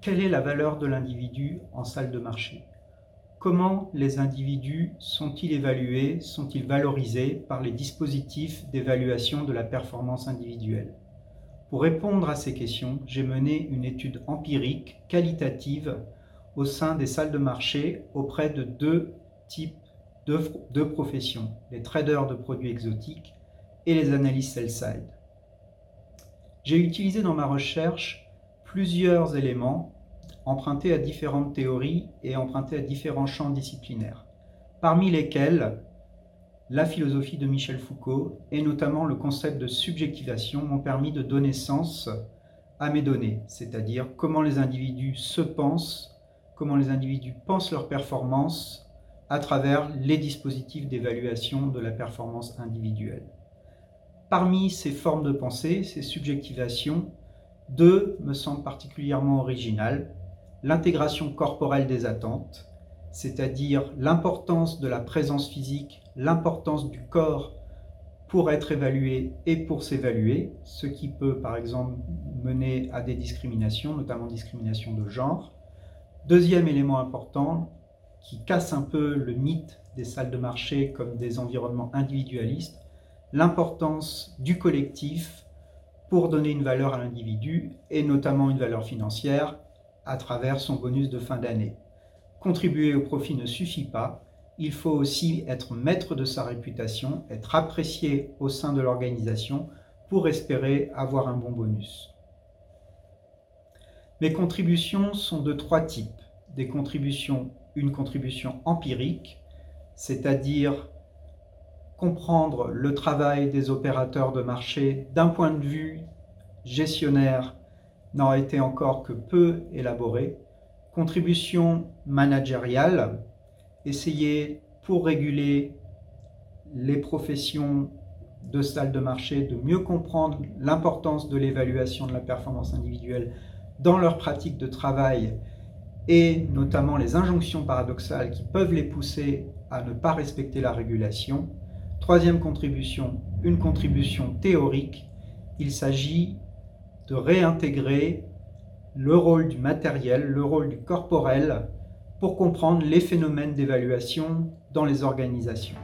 quelle est la valeur de l'individu en salle de marché? Comment les individus sont-ils évalués, sont-ils valorisés par les dispositifs d'évaluation de la performance individuelle? Pour répondre à ces questions, j'ai mené une étude empirique, qualitative, au sein des salles de marché auprès de deux types de, professions, les traders de produits exotiques et les analystes sell-side. J'ai utilisé dans ma recherche plusieurs éléments empruntés à différentes théories et empruntés à différents champs disciplinaires, parmi lesquels la philosophie de Michel Foucault et notamment le concept de subjectivation m'ont permis de donner sens à mes données, c'est-à-dire comment les individus se pensent, comment les individus pensent leur performance à travers les dispositifs d'évaluation de la performance individuelle. Parmi ces formes de pensée, ces subjectivations, deux me semblent particulièrement originales. L'intégration corporelle des attentes, c'est-à-dire l'importance de la présence physique, l'importance du corps pour être évalué et pour s'évaluer, ce qui peut par exemple mener à des discriminations, notamment discrimination de genre. Deuxième élément important, qui casse un peu le mythe des salles de marché comme des environnements individualistes, l'importance du collectif pour donner une valeur à l'individu et notamment une valeur financière à travers son bonus de fin d'année. Contribuer au profit ne suffit pas, il faut aussi être maître de sa réputation, être apprécié au sein de l'organisation pour espérer avoir un bon bonus. Mes contributions sont de trois types. Des contributions une contribution empirique, c'est-à-dire comprendre le travail des opérateurs de marché d'un point de vue gestionnaire n'a été encore que peu élaboré. Contribution managériale, essayer pour réguler les professions de salles de marché de mieux comprendre l'importance de l'évaluation de la performance individuelle dans leur pratique de travail et notamment les injonctions paradoxales qui peuvent les pousser à ne pas respecter la régulation. Troisième contribution, une contribution théorique. Il s'agit de réintégrer le rôle du matériel, le rôle du corporel pour comprendre les phénomènes d'évaluation dans les organisations.